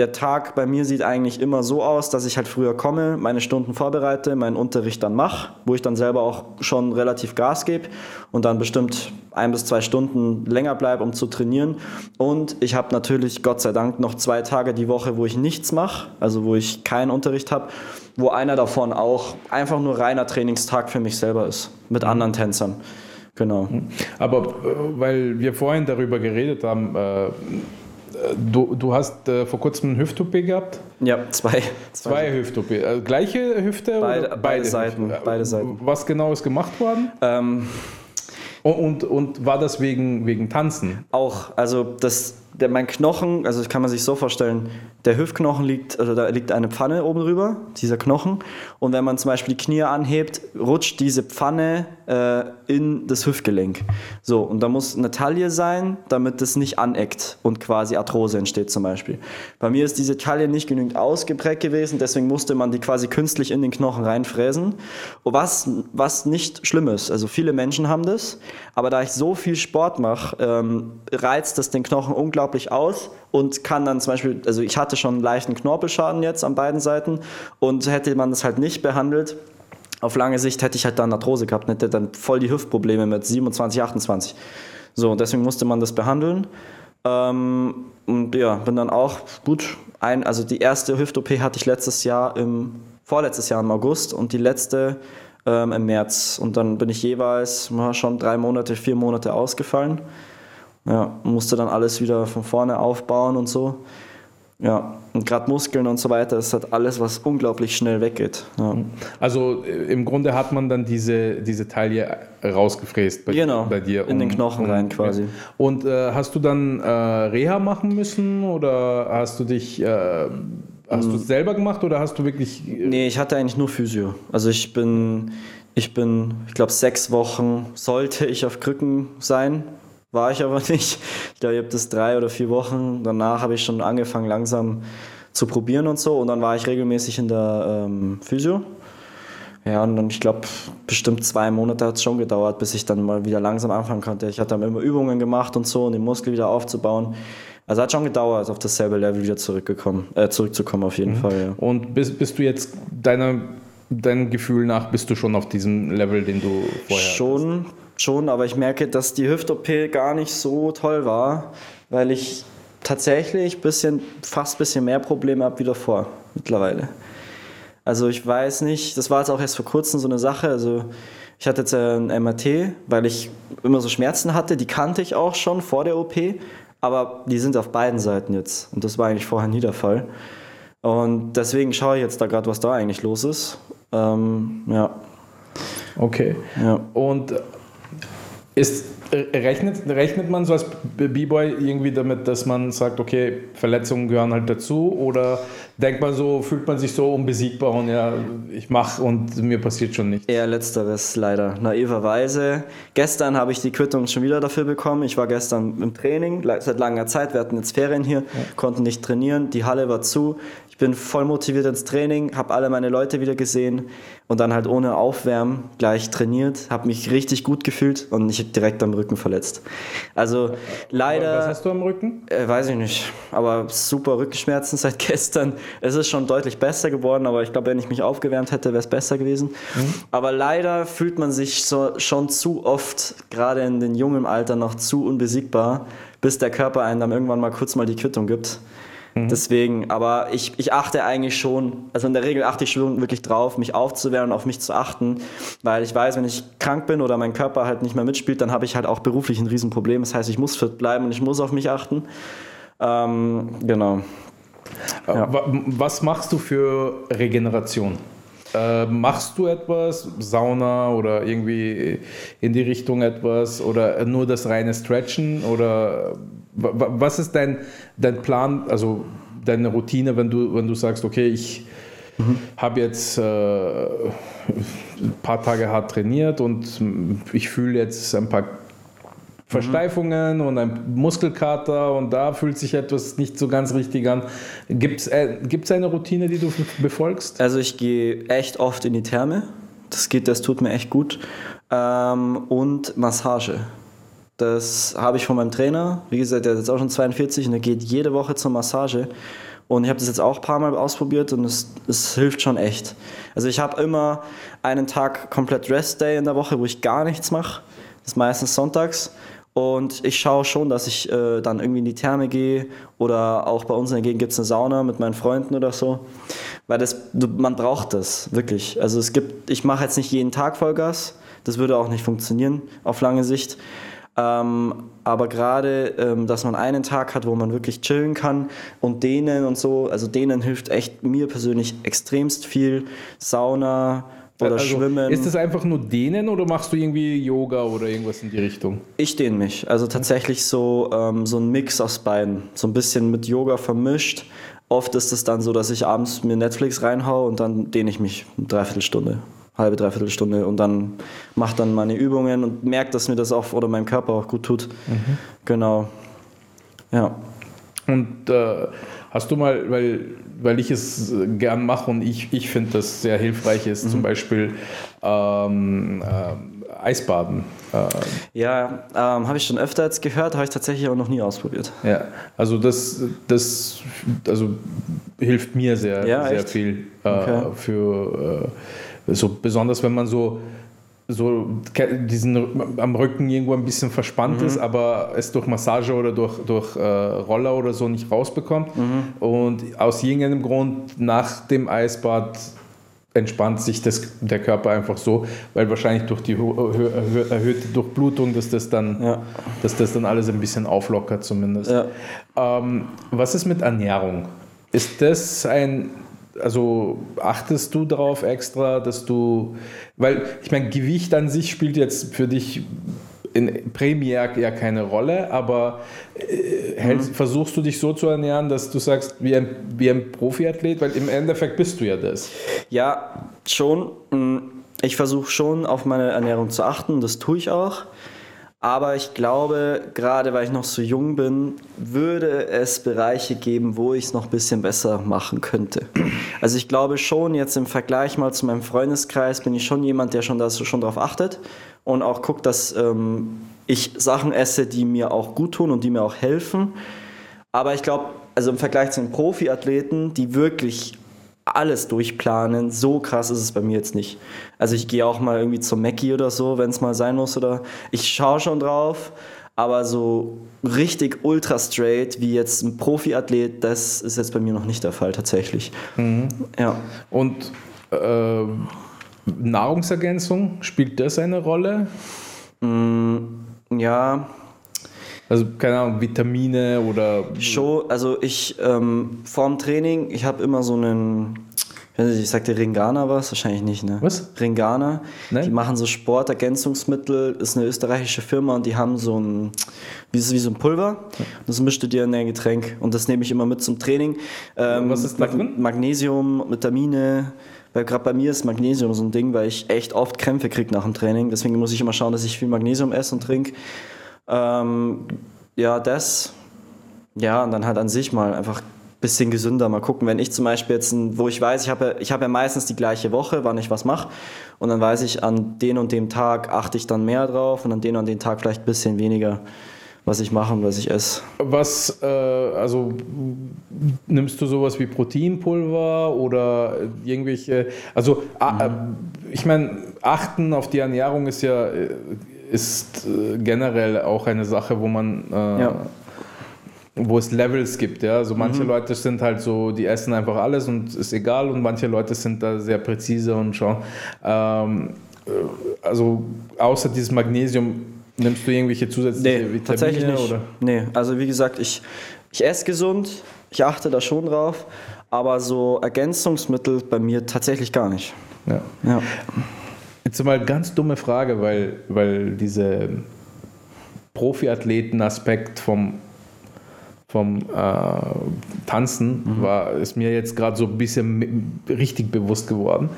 der Tag bei mir sieht eigentlich immer so aus, dass ich halt früher komme, meine Stunden vorbereite, meinen Unterricht dann mache, wo ich dann selber auch schon relativ Gas gebe und dann bestimmt ein bis zwei Stunden länger bleibe, um zu trainieren. Und ich habe natürlich Gott sei Dank noch zwei Tage die Woche, wo ich nichts mache, also wo ich keinen Unterricht habe, wo einer davon auch einfach nur reiner Trainingstag für mich selber ist, mit anderen Tänzern. Genau. Aber äh, weil wir vorhin darüber geredet haben, äh, du, du hast äh, vor kurzem ein Hüft-OP gehabt? Ja, zwei. Zwei Hüft-OP. Äh, gleiche Hüfte? Beide- oder beide Seiten, Hüften? beide Seiten. Was genau ist gemacht worden? Ähm, Und, und, und war das wegen, wegen Tanzen? Auch, also das, der, mein Knochen, also das kann man sich so vorstellen, der Hüftknochen liegt, also da liegt eine Pfanne oben drüber, dieser Knochen. Und wenn man zum Beispiel die Knie anhebt, rutscht diese Pfanne äh, in das Hüftgelenk. So, und da muss eine Taille sein, damit das nicht aneckt und quasi Arthrose entsteht zum Beispiel. Bei mir ist diese Taille nicht genügend ausgeprägt gewesen, deswegen musste man die quasi künstlich in den Knochen reinfräsen. Was, was nicht schlimm ist. Also viele Menschen haben das, aber da ich so viel Sport mache, ähm, reizt das den Knochen unglaublich aus und kann dann zum Beispiel, also ich hatte schon einen leichten Knorpelschaden jetzt an beiden Seiten und hätte man das halt nicht behandelt, auf lange Sicht hätte ich halt dann Arthrose gehabt und hätte dann voll die Hüftprobleme mit 27, 28. So, deswegen musste man das behandeln. Ähm, und ja, bin dann auch gut ein, also die erste Hüft-OP hatte ich letztes Jahr im, vorletztes Jahr im August und die letzte ähm, im März. Und dann bin ich jeweils schon drei Monate, vier Monate ausgefallen. Ja, musste dann alles wieder von vorne aufbauen und so. Ja, und gerade Muskeln und so weiter, ist halt alles, was unglaublich schnell weggeht. Ja. Also äh, im Grunde hat man dann diese, diese Taille rausgefräst bei, Genau, bei dir. in den Knochen rein quasi. Und äh, hast du dann äh, Reha machen müssen oder hast du dich, äh, hast du es selber gemacht oder hast du wirklich... äh, Nee, ich hatte eigentlich nur Physio. Also ich bin, ich bin, ich glaube, sechs Wochen sollte ich auf Krücken sein. War ich aber nicht. Ich glaube, ich habe das drei oder vier Wochen. Danach habe ich schon angefangen, langsam zu probieren und so. Und dann war ich regelmäßig in der ähm, Physio. Ja, und dann, ich glaube, bestimmt zwei Monate hat es schon gedauert, bis ich dann mal wieder langsam anfangen konnte. Ich hatte dann immer Übungen gemacht und so, um den Muskel wieder aufzubauen. Also hat schon gedauert, auf dasselbe Level wieder zurückgekommen, äh, zurückzukommen auf jeden Fall. Ja. Und bist, bist du jetzt deiner, deinem Gefühl nach, bist du schon auf diesem Level, den du vorher Schon, schon, aber ich merke, dass die Hüft-OP gar nicht so toll war, weil ich tatsächlich bisschen, fast ein bisschen mehr Probleme habe wie davor mittlerweile. Also ich weiß nicht, das war jetzt auch erst vor kurzem so eine Sache. Also ich hatte jetzt ein MRT, weil ich immer so Schmerzen hatte, die kannte ich auch schon vor der OP, aber die sind auf beiden Seiten jetzt. Und das war eigentlich vorher nie der Fall. Und deswegen schaue ich jetzt da gerade, was da eigentlich los ist. Ähm, ja. Okay. Ja. Und ist, rechnet, rechnet man so als B-Boy irgendwie damit, dass man sagt, okay, Verletzungen gehören halt dazu? Oder denkt man so, fühlt man sich so unbesiegbar und ja, ich mache und mir passiert schon nichts? Eher letzteres leider, naiverweise. Gestern habe ich die Quittung schon wieder dafür bekommen. Ich war gestern im Training, seit langer Zeit. Wir hatten jetzt Ferien hier, konnten nicht trainieren. Die Halle war zu. Ich bin voll motiviert ins Training, habe alle meine Leute wieder gesehen und dann halt ohne Aufwärmen gleich trainiert, habe mich richtig gut gefühlt und ich habe direkt am Rücken verletzt. Also leider. Was hast du am Rücken? Äh, weiß ich nicht. Aber super Rückenschmerzen seit gestern. Es ist schon deutlich besser geworden, aber ich glaube, wenn ich mich aufgewärmt hätte, wäre es besser gewesen. Aber leider fühlt man sich so, schon zu oft, gerade in den jungen Alter, noch zu unbesiegbar, bis der Körper einem dann irgendwann mal kurz mal die Quittung gibt. Deswegen, aber ich, ich achte eigentlich schon, also in der Regel achte ich schon wirklich drauf, mich aufzuwärmen, auf mich zu achten, weil ich weiß, wenn ich krank bin oder mein Körper halt nicht mehr mitspielt, dann habe ich halt auch beruflich ein Riesenproblem. Das heißt, ich muss fit bleiben und ich muss auf mich achten. Ähm, genau. Ja. Wa- Was machst du für Regeneration? Äh, machst du etwas, Sauna oder irgendwie in die Richtung etwas oder nur das reine Stretchen oder was ist dein, dein Plan, also deine Routine, wenn du, wenn du sagst, okay, ich habe jetzt äh, ein paar Tage hart trainiert und ich fühle jetzt ein paar Versteifungen und ein Muskelkater und da fühlt sich etwas nicht so ganz richtig an. Gibt es äh, eine Routine, die du befolgst? Also ich gehe echt oft in die Therme. Das geht, das tut mir echt gut. Ähm, und Massage. Das habe ich von meinem Trainer. Wie gesagt, der ist jetzt auch schon 42 und er geht jede Woche zur Massage. Und ich habe das jetzt auch ein paar Mal ausprobiert und es, es hilft schon echt. Also ich habe immer einen Tag komplett Rest Day in der Woche, wo ich gar nichts mache. Das ist meistens sonntags. Und ich schaue schon, dass ich äh, dann irgendwie in die Therme gehe oder auch bei uns in der Gegend gibt es eine Sauna mit meinen Freunden oder so. Weil das, man braucht das, wirklich. Also es gibt, ich mache jetzt nicht jeden Tag Vollgas, das würde auch nicht funktionieren auf lange Sicht. Ähm, aber gerade, ähm, dass man einen Tag hat, wo man wirklich chillen kann und dehnen und so, also dehnen hilft echt mir persönlich extremst viel. Sauna oder Also, Schwimmen. Ist es einfach nur Dehnen oder machst du irgendwie Yoga oder irgendwas in die Richtung? Ich dehne mich. Also tatsächlich so, ähm, so ein Mix aus beiden. So ein bisschen mit Yoga vermischt. Oft ist es dann so, dass ich abends mir Netflix reinhau und dann dehne ich mich eine Dreiviertelstunde, halbe Dreiviertelstunde und dann mache dann meine Übungen und merke, dass mir das auch oder meinem Körper auch gut tut. Genau. Ja. Und äh, hast du mal, weil, weil ich es gern mache und ich, ich finde, das sehr hilfreich ist, zum Beispiel ähm, äh, Eisbaden. Äh, Ja, ähm, habe ich schon öfter jetzt gehört, habe ich tatsächlich auch noch nie ausprobiert. Ja, also das, das also hilft mir sehr, Ja, sehr echt? viel äh, Okay. für äh, so besonders wenn man so so diesen am Rücken irgendwo ein bisschen verspannt ist, aber es durch Massage oder durch, durch äh, Roller oder so nicht rausbekommt. Und aus irgendeinem Grund nach dem Eisbad entspannt sich das, der Körper einfach so, weil wahrscheinlich durch die erhöhte Durchblutung, dass das dann, Ja. dass das dann alles ein bisschen auflockert zumindest. Ja. Ähm, was ist mit Ernährung? Ist das ein, also achtest du darauf extra, dass du, weil ich meine, Gewicht an sich spielt jetzt für dich in Premier ja keine Rolle, aber äh, hältst, versuchst du dich so zu ernähren, dass du sagst, wie ein, wie ein Profiathlet, weil im Endeffekt bist du ja das. Ja, schon. Mm, Ich versuche schon auf meine Ernährung zu achten, das tue ich auch. Aber ich glaube, gerade weil ich noch so jung bin, würde es Bereiche geben, wo ich es noch ein bisschen besser machen könnte. Also ich glaube schon, jetzt im Vergleich mal zu meinem Freundeskreis bin ich schon jemand, der schon, das, schon darauf achtet und auch guckt, dass ähm, ich Sachen esse, die mir auch gut tun und die mir auch helfen. Aber ich glaube, also im Vergleich zu den Profiathleten, die wirklich alles durchplanen. So krass ist es bei mir jetzt nicht. Also ich gehe auch mal irgendwie zum Mackie oder so, wenn es mal sein muss oder ich schaue schon drauf, aber so richtig ultra straight wie jetzt ein Profiathlet, das ist jetzt bei mir noch nicht der Fall tatsächlich. Ja. Und äh, Nahrungsergänzung, spielt das eine Rolle? Ja, Also keine Ahnung, Vitamine oder Show, also ich ähm, vorm Training, ich habe immer so einen, ich weiß nicht, ich sagte Ringana was, wahrscheinlich nicht, ne? Was? Ringana. Nein. Die machen so Sportergänzungsmittel, ist eine österreichische Firma und die haben so ein, wie, wie so ein Pulver. Das mischt du dir in dein Getränk und das nehme ich immer mit zum Training. Ähm, Was ist da drin? Magnesium, Vitamine. Weil gerade bei mir ist Magnesium so ein Ding, weil ich echt oft Krämpfe kriege nach dem Training. Deswegen muss ich immer schauen, dass ich viel Magnesium esse und trinke. Ähm, ja, das. Ja, und dann halt an sich mal einfach ein bisschen gesünder mal gucken. Wenn ich zum Beispiel jetzt, ein, wo ich weiß, ich habe ja, ich habe ja meistens die gleiche Woche, wann ich was mache. Und dann weiß ich, an den und dem Tag achte ich dann mehr drauf und an den und den Tag vielleicht ein bisschen weniger, was ich mache und was ich esse. was, äh, also nimmst du sowas wie Proteinpulver oder irgendwelche, also äh, ich meine, achten auf die Ernährung ist ja äh, ist äh, generell auch eine Sache, wo man äh, Ja. wo es Levels gibt, ja. Also manche Leute sind halt so, die essen einfach alles und ist egal und manche Leute sind da sehr präzise und schauen. Ähm, äh, also außer dieses Magnesium nimmst du irgendwelche zusätzliche Nee, Vitamine tatsächlich nicht. oder? Nee, also wie gesagt, ich, ich esse gesund, ich achte da schon drauf, aber so Ergänzungsmittel bei mir tatsächlich gar nicht. Ja. Ja. Jetzt mal ganz dumme Frage, weil, weil diese Profiathleten-Aspekt vom, vom äh, Tanzen war, ist mir jetzt gerade so ein bisschen richtig bewusst geworden.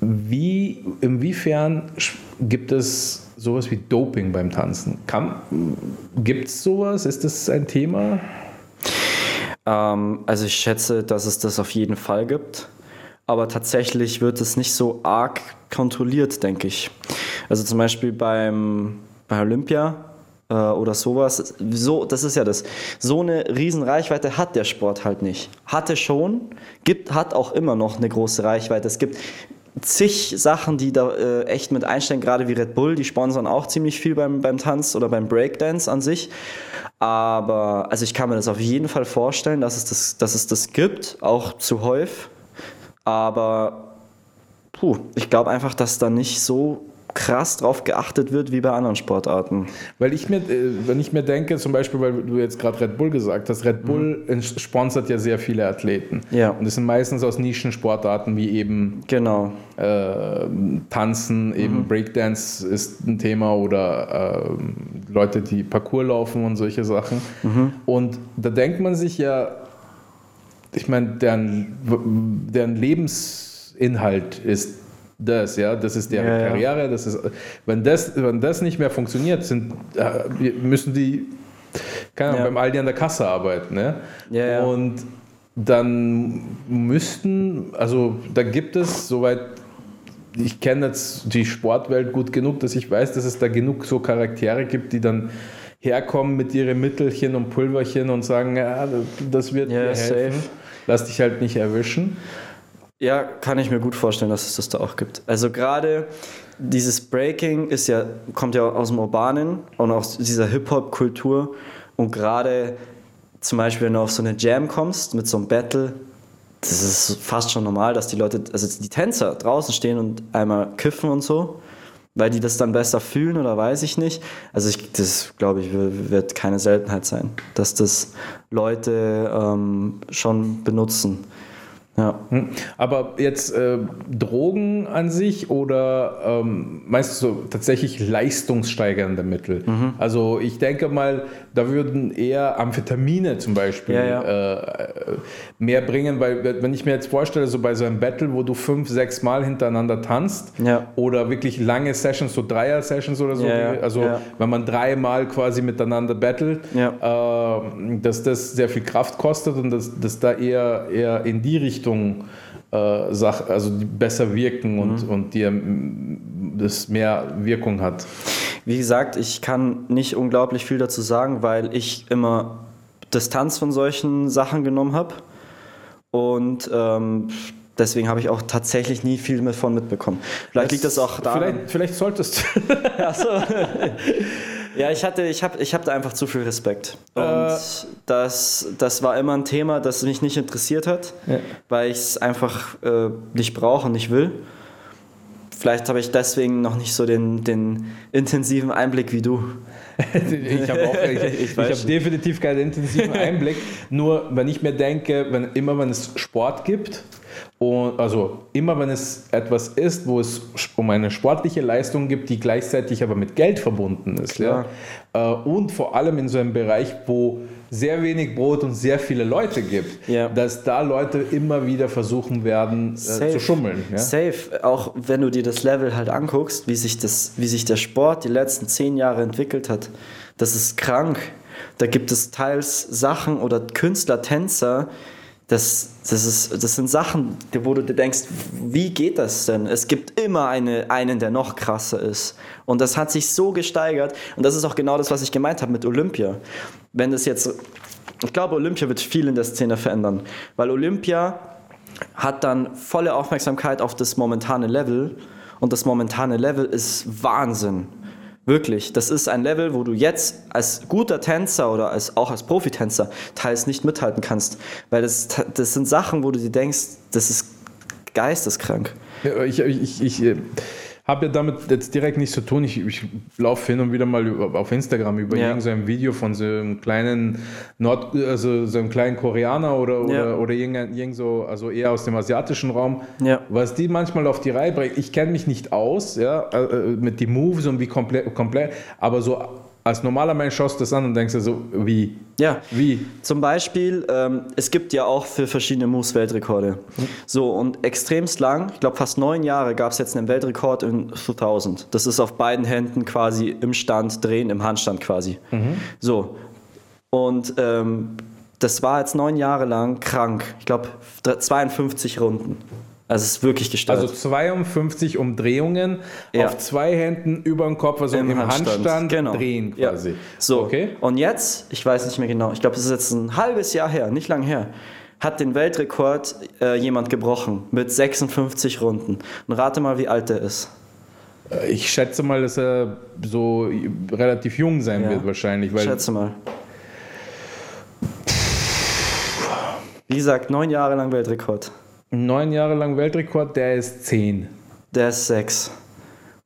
Wie, inwiefern gibt es sowas wie Doping beim Tanzen? Gibt es sowas? Ist das ein Thema? Ähm, also ich schätze, dass es das auf jeden Fall gibt. Aber tatsächlich wird es nicht so arg kontrolliert, denke ich. Also zum Beispiel beim, bei Olympia äh, oder sowas. So, das ist ja das. So eine riesen Reichweite hat der Sport halt nicht. Hatte schon, gibt, hat auch immer noch eine große Reichweite. Es gibt zig Sachen, die da äh, echt mit einstellen, gerade wie Red Bull, die sponsern auch ziemlich viel beim, beim Tanz oder beim Breakdance an sich. Aber also ich kann mir das auf jeden Fall vorstellen, dass es das, dass es das gibt, auch zu häufig. Aber puh, ich glaube einfach, dass da nicht so krass drauf geachtet wird wie bei anderen Sportarten. Weil ich mir, äh, wenn ich mir denke, zum Beispiel, weil du jetzt gerade Red Bull gesagt hast, Red Bull ins- sponsert ja sehr viele Athleten. Ja. Und das sind meistens aus Nischensportarten wie eben Genau. äh, Tanzen, eben Breakdance ist ein Thema oder äh, Leute, die Parkour laufen und solche Sachen. Und da denkt man sich ja, ich meine, deren, deren Lebensinhalt ist das, ja, das ist deren Ja. Karriere, das ist, wenn das, wenn das nicht mehr funktioniert, sind, äh, müssen die, keine Ahnung, beim Aldi an der Kasse arbeiten, ne? Ja. Und dann müssten, also da gibt es, soweit ich kenne jetzt die Sportwelt gut genug, dass ich weiß, dass es da genug so Charaktere gibt, die dann herkommen mit ihren Mittelchen und Pulverchen und sagen, ja, das wird Ja, dir helfen. safe. Lass dich halt nicht erwischen. Ja, kann ich mir gut vorstellen, dass es das da auch gibt. Also gerade dieses Breaking ist ja, kommt ja aus dem Urbanen und aus dieser Hip-Hop-Kultur. Und gerade zum Beispiel, wenn du auf so eine Jam kommst mit so einem Battle, das ist fast schon normal, dass die Leute, also die Tänzer draußen stehen und einmal kiffen und so, weil die das dann besser fühlen oder weiß ich nicht. Also ich, das glaube ich wird keine Seltenheit sein, dass das Leute ähm, schon benutzen. Ja. Hm. Aber jetzt äh, Drogen an sich oder ähm, meinst du so tatsächlich leistungssteigernde Mittel? Mhm. Also ich denke mal, da würden eher Amphetamine zum Beispiel Ja, ja. Äh, mehr bringen, weil wenn ich mir jetzt vorstelle, so bei so einem Battle, wo du fünf, sechs Mal hintereinander tanzt Ja. oder wirklich lange Sessions, so Dreier-Sessions oder so, also wenn man dreimal quasi miteinander battelt, äh, dass das sehr viel Kraft kostet und dass, dass da eher, eher in die Richtung äh, Sach, also die besser wirken Mhm. und, und dir das mehr Wirkung hat. Wie gesagt, ich kann nicht unglaublich viel dazu sagen, weil ich immer Distanz von solchen Sachen genommen habe. Und ähm, deswegen habe ich auch tatsächlich nie viel davon mitbekommen. Vielleicht liegt das auch daran. Vielleicht, vielleicht solltest Achso. Ja, ich hatte, ich habe ich hab da einfach zu viel Respekt. Und Äh. das, das war immer ein Thema, das mich nicht interessiert hat, Ja. weil ich es einfach äh, nicht brauche und nicht will. Vielleicht habe ich deswegen noch nicht so den, den intensiven Einblick wie du. ich habe auch ich, Ich ich habe definitiv keinen intensiven Einblick. Nur wenn ich mir denke, wenn, immer wenn es Sport gibt, und also immer wenn es etwas ist, wo es um eine sportliche Leistung gibt, die gleichzeitig aber mit Geld verbunden ist. Ja? Äh, Und vor allem in so einem Bereich, wo sehr wenig Brot und sehr viele Leute gibt, Ja. dass da Leute immer wieder versuchen werden äh, zu schummeln. Ja? Safe. Auch wenn du dir das Level halt anguckst, wie sich, das, wie sich der Sport die letzten zehn Jahre entwickelt hat, das ist krank. Da gibt es teils Sachen oder Künstler, Tänzer, das, das, ist, das sind Sachen, wo du dir denkst, wie geht das denn? Es gibt immer eine, einen, der noch krasser ist. Und das hat sich so gesteigert. Und das ist auch genau das, was ich gemeint habe mit Olympia. Wenn das jetzt, ich glaube, Olympia wird viel in der Szene verändern. Weil Olympia hat dann volle Aufmerksamkeit auf das momentane Level. Und das momentane Level ist Wahnsinn. Wirklich, das ist ein Level, wo du jetzt als guter Tänzer oder als, auch als Profitänzer teils nicht mithalten kannst. Weil das, das sind Sachen, wo du dir denkst, das ist geisteskrank. Ja, ich ich, ich äh, habe ja damit jetzt direkt nichts zu tun. Ich, ich laufe hin und wieder mal auf Instagram über Ja. irgendein Video von so einem kleinen Nord, also so einem kleinen Koreaner oder, oder, Ja. oder irgendein, irgend so, also eher aus dem asiatischen Raum, Ja. was die manchmal auf die Reihe bringen. Ich kenne mich nicht aus, ja, äh, äh, mit den Moves und wie komplett, komplett, aber so als normaler Mensch schaust du das an und denkst dir so, wie? Ja. Wie? Zum Beispiel, ähm, es gibt ja auch für verschiedene Moves Weltrekorde. So, und extremst lang, ich glaube fast neun Jahre, gab es jetzt einen Weltrekord in 2000. Das ist auf beiden Händen quasi im Stand drehen, im Handstand quasi. So. Und ähm, das war jetzt neun Jahre lang krank. Ich glaube 52 Runden. Also es ist wirklich gestört. Also 52 Umdrehungen Ja. auf zwei Händen über dem Kopf, also im, Handstand, genau. drehen Ja. quasi. So, Okay. und jetzt, ich weiß nicht mehr genau, ich glaube, es ist jetzt ein halbes Jahr her, nicht lang her, hat den Weltrekord äh, jemand gebrochen mit 56 Runden. Und rate mal, wie alt er ist. Ich schätze mal, dass er so relativ jung sein Ja. wird wahrscheinlich, weil Schätze mal. Wie gesagt, neun Jahre lang Weltrekord. Neun Jahre lang Weltrekord, der ist zehn. Der ist sechs.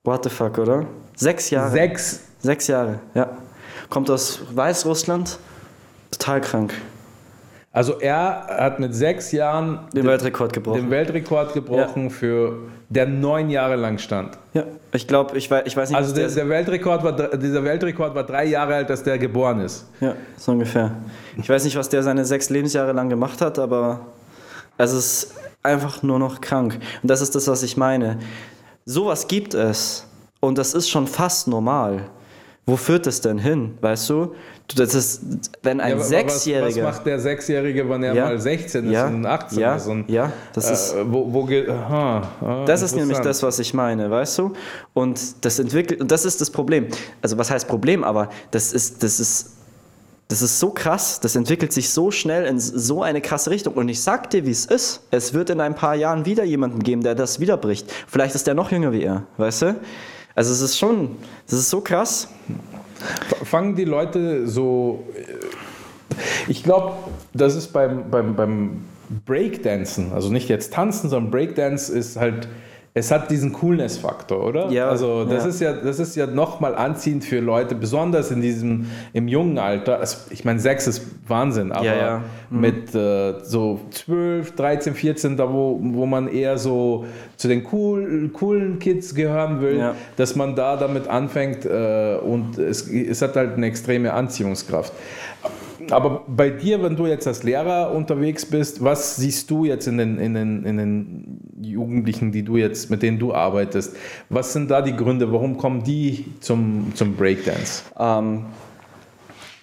What the fuck, oder? Sechs Jahre. Sechs. Sechs Jahre, ja. Kommt aus Weißrussland. Total krank. Also er hat mit sechs Jahren Den Weltrekord gebrochen. den Weltrekord gebrochen für der neun Jahre lang stand. ja, ich glaube, ich, wei- ich weiß nicht, Also was der, der Weltrekord war, dieser Weltrekord war drei Jahre alt, als der geboren ist. Ja, so ungefähr. Ich weiß nicht, was der seine sechs Lebensjahre lang gemacht hat, aber es ist einfach nur noch krank. Und das ist das, was ich meine. Sowas gibt es und das ist schon fast normal. Wo führt das denn hin, weißt du? Das ist, wenn ein Ja, aber was, was Sechsjähriger... macht der Sechsjährige, wenn er Ja. mal 16 ist Ja. und 18 Ja. ist? Und, Ja, das ist- Äh, wo, wo geht. Aha, ah, Das ist nämlich das, was ich meine, weißt du? Und das entwickelt, und das ist das Problem. Also was heißt Problem, aber das ist, das ist, das ist so krass, das entwickelt sich so schnell in so eine krasse Richtung. Und ich sag dir, wie es ist. Es wird in ein paar Jahren wieder jemanden geben, der das wieder bricht. Vielleicht ist der noch jünger wie er, weißt du? Also es ist schon, das ist so krass. fangen die Leute so. Ich glaube, das ist beim, beim, beim Breakdancen, also nicht jetzt tanzen, sondern Breakdance ist halt es hat diesen Coolness-Faktor, oder? Ja, Also das ja. ist ja, das ist ja nochmal anziehend für Leute, besonders in diesem, im jungen Alter. Also, ich meine, sechs ist Wahnsinn, aber Ja, ja. Mhm. mit äh, so 12, 13, 14, da wo, wo man eher so zu den cool, coolen Kids gehören will, dass man da damit anfängt äh, und es, es hat halt eine extreme Anziehungskraft. Aber bei dir, wenn du jetzt als Lehrer unterwegs bist, was siehst du jetzt in den, in den, in den Jugendlichen, die du jetzt, mit denen du arbeitest? Was sind da die Gründe? Warum kommen die zum, zum Breakdance? Ähm,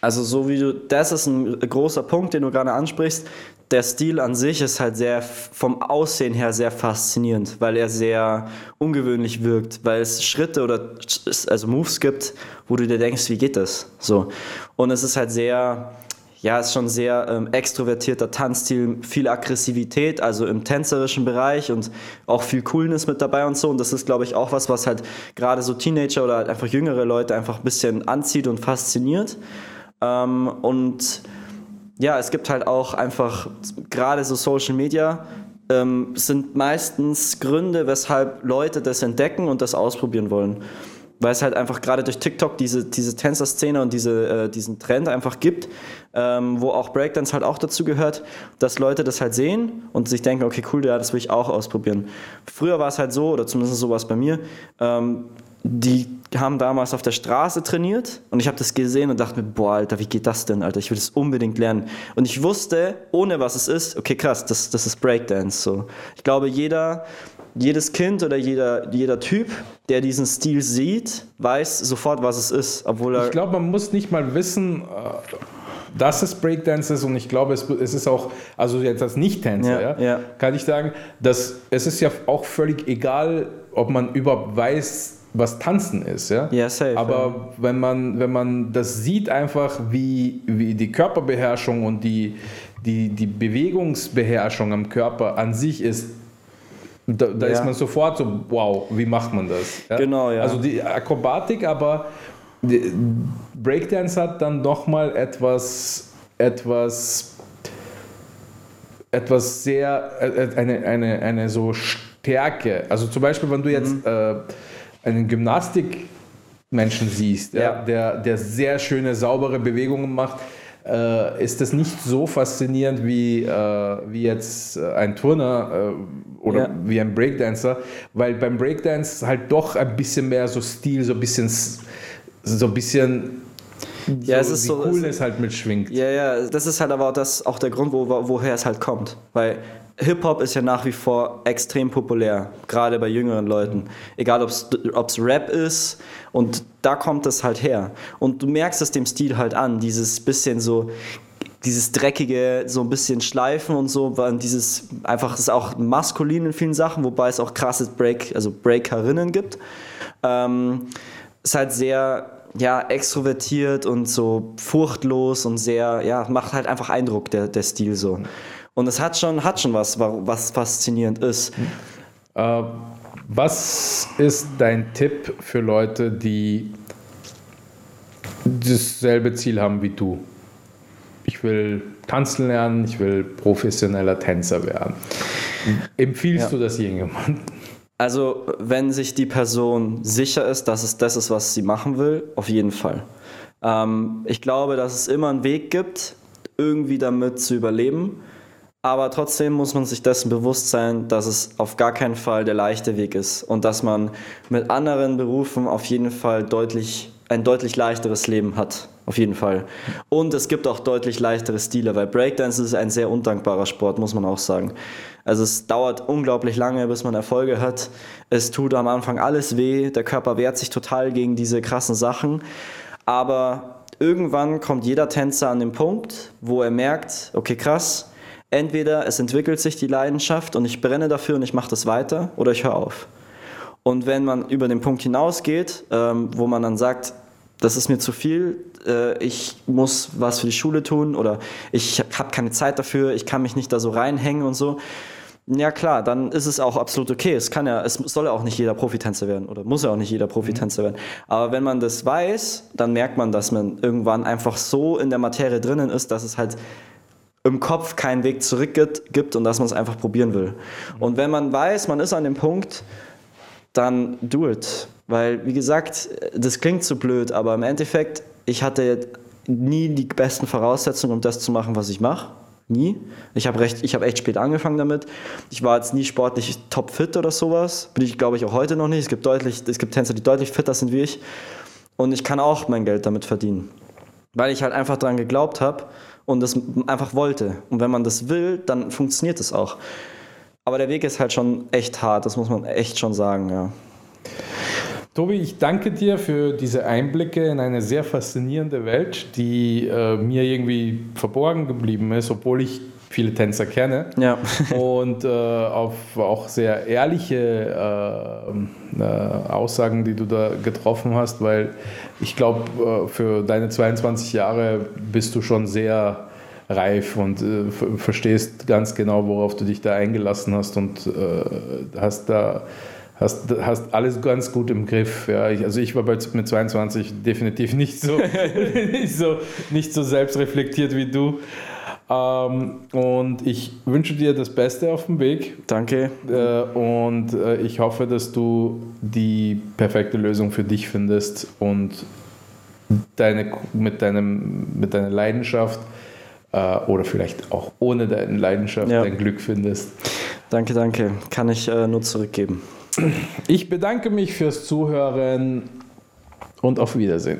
also so wie du, das ist ein großer Punkt, den du gerade ansprichst. Der Stil an sich ist halt sehr vom Aussehen her sehr faszinierend, weil er sehr ungewöhnlich wirkt, weil es Schritte oder also Moves gibt, wo du dir denkst, wie geht das? So und es ist halt sehr ja, ist schon sehr ähm, extrovertierter Tanzstil, viel Aggressivität, also im tänzerischen Bereich und auch viel Coolness mit dabei und so. Und das ist, glaube ich, auch was, was halt gerade so Teenager oder halt einfach jüngere Leute einfach ein bisschen anzieht und fasziniert. Ähm, und ja, es gibt halt auch einfach gerade so Social Media ähm, sind meistens Gründe, weshalb Leute das entdecken und das ausprobieren wollen. Weil es halt einfach gerade durch TikTok diese, diese Tänzer-Szene und diese, äh, diesen Trend einfach gibt, ähm, wo auch Breakdance halt auch dazu gehört, dass Leute das halt sehen und sich denken, okay, cool, ja, das will ich auch ausprobieren. Früher war es halt so, oder zumindest so war es bei mir, ähm, die haben damals auf der Straße trainiert und ich habe das gesehen und dachte mir, boah, Alter, wie geht das denn, Alter? Ich will das unbedingt lernen. Und ich wusste, ohne was es ist, okay, krass, das, das ist Breakdance. So. Ich glaube, jeder, jedes Kind oder jeder, jeder Typ, der diesen Stil sieht, weiß sofort, was es ist, obwohl er... Ich glaube, man muss nicht mal wissen, äh, dass es Breakdance ist und ich glaube, es, es ist auch, also jetzt als Nicht-Tänzer, Ja, ja, ja. kann ich sagen, dass es ist ja auch völlig egal, ob man überhaupt weiß, was Tanzen ist, ja. Ja, safe, Aber wenn man, wenn man das sieht, einfach wie, wie die Körperbeherrschung und die, die, die Bewegungsbeherrschung am Körper an sich ist, da, da Ja. ist man sofort so, wow, wie macht man das? Ja? Genau, ja. Also die Akrobatik, aber Breakdance hat dann nochmal etwas, etwas, etwas sehr, äh, eine, eine, eine so Stärke. Also zum Beispiel, wenn du jetzt Mhm. äh, einen Gymnastikmenschen siehst, Ja. der, der sehr schöne, saubere Bewegungen macht, äh, ist das nicht so faszinierend wie, äh, wie jetzt äh, ein Turner äh, oder Ja. wie ein Breakdancer, weil beim Breakdance halt doch ein bisschen mehr so Stil, so ein bisschen, so ein bisschen Ja, es so ist so- Coolness halt mitschwingt. Ja, ja, das ist halt aber auch, das, auch der Grund, wo- woher es halt kommt. Weil Hip-Hop ist ja nach wie vor extrem populär, gerade bei jüngeren Leuten. Egal, ob es Rap ist und da kommt es halt her. Und du merkst es dem Stil halt an, dieses bisschen so, dieses dreckige, so ein bisschen Schleifen und so, dieses einfach ist auch maskulin in vielen Sachen, wobei es auch krasse Break, also Breakerinnen gibt. Ähm, ist halt sehr ja, extrovertiert und so furchtlos und sehr, ja, macht halt einfach Eindruck, der, der Stil so. Und es hat schon, hat schon was, wa- was faszinierend ist. Äh, was ist dein Tipp für Leute, die dasselbe Ziel haben wie du? Ich will tanzen lernen, ich will professioneller Tänzer werden. Empfiehlst Ja. du das jemandem? Also, wenn sich die Person sicher ist, dass es das ist, was sie machen will, auf jeden Fall. Ähm, ich glaube, dass es immer einen Weg gibt, irgendwie damit zu überleben. Aber trotzdem muss man sich dessen bewusst sein, dass es auf gar keinen Fall der leichte Weg ist und dass man mit anderen Berufen auf jeden Fall deutlich, ein deutlich leichteres Leben hat. Auf jeden Fall. Und es gibt auch deutlich leichtere Stile, weil Breakdance ist ein sehr undankbarer Sport, muss man auch sagen. Also es dauert unglaublich lange, bis man Erfolge hat. Es tut am Anfang alles weh, der Körper wehrt sich total gegen diese krassen Sachen. Aber irgendwann kommt jeder Tänzer an den Punkt, wo er merkt, okay, krass, entweder es entwickelt sich die Leidenschaft und ich brenne dafür und ich mache das weiter oder ich höre auf. Und wenn man über den Punkt hinausgeht, ähm, wo man dann sagt, das ist mir zu viel, äh, ich muss was für die Schule tun oder ich habe keine Zeit dafür, ich kann mich nicht da so reinhängen und so. Ja klar, dann ist es auch absolut okay. Es kann ja, es soll ja auch nicht jeder Profitänzer werden oder muss ja auch nicht jeder Profitänzer werden. Aber wenn man das weiß, dann merkt man, dass man irgendwann einfach so in der Materie drinnen ist, dass es halt im Kopf keinen Weg zurück gibt und dass man es einfach probieren will. Und wenn man weiß, man ist an dem Punkt, dann do it. Weil, wie gesagt, das klingt so blöd, aber im Endeffekt, ich hatte nie die besten Voraussetzungen, um das zu machen, was ich mache. Nie. Ich habe hab echt spät angefangen damit. Ich war jetzt nie sportlich topfit oder sowas. Bin ich, glaube ich, auch heute noch nicht. Es gibt, deutlich, es gibt Tänzer, die deutlich fitter sind wie ich. Und ich kann auch mein Geld damit verdienen. Weil ich halt einfach daran geglaubt habe und das einfach wollte. Und wenn man das will, dann funktioniert es auch. Aber der Weg ist halt schon echt hart, das muss man echt schon sagen, ja. Tobi, ich danke dir für diese Einblicke in eine sehr faszinierende Welt, die äh, mir irgendwie verborgen geblieben ist, obwohl ich viele Tänzer kenne. Ja. und äh, auf auch sehr ehrliche äh, äh Aussagen, die du da getroffen hast, weil ich glaube, äh, für deine 22 Jahre bist du schon sehr reif und äh, verstehst ganz genau, worauf du dich da eingelassen hast und hast da hast, hast alles ganz gut im Griff. Ja. Ich, also ich war bei, mit 22 definitiv nicht so, nicht so, nicht so selbstreflektiert wie du. Ähm, und ich wünsche dir das Beste auf dem Weg. Danke. Äh, und äh, ich hoffe, dass du die perfekte Lösung für dich findest und deine, mit, deinem, mit deiner Leidenschaft äh, oder vielleicht auch ohne deine Leidenschaft ja. dein Glück findest. Danke, danke. Kann ich nur zurückgeben. Ich bedanke mich fürs Zuhören und auf Wiedersehen.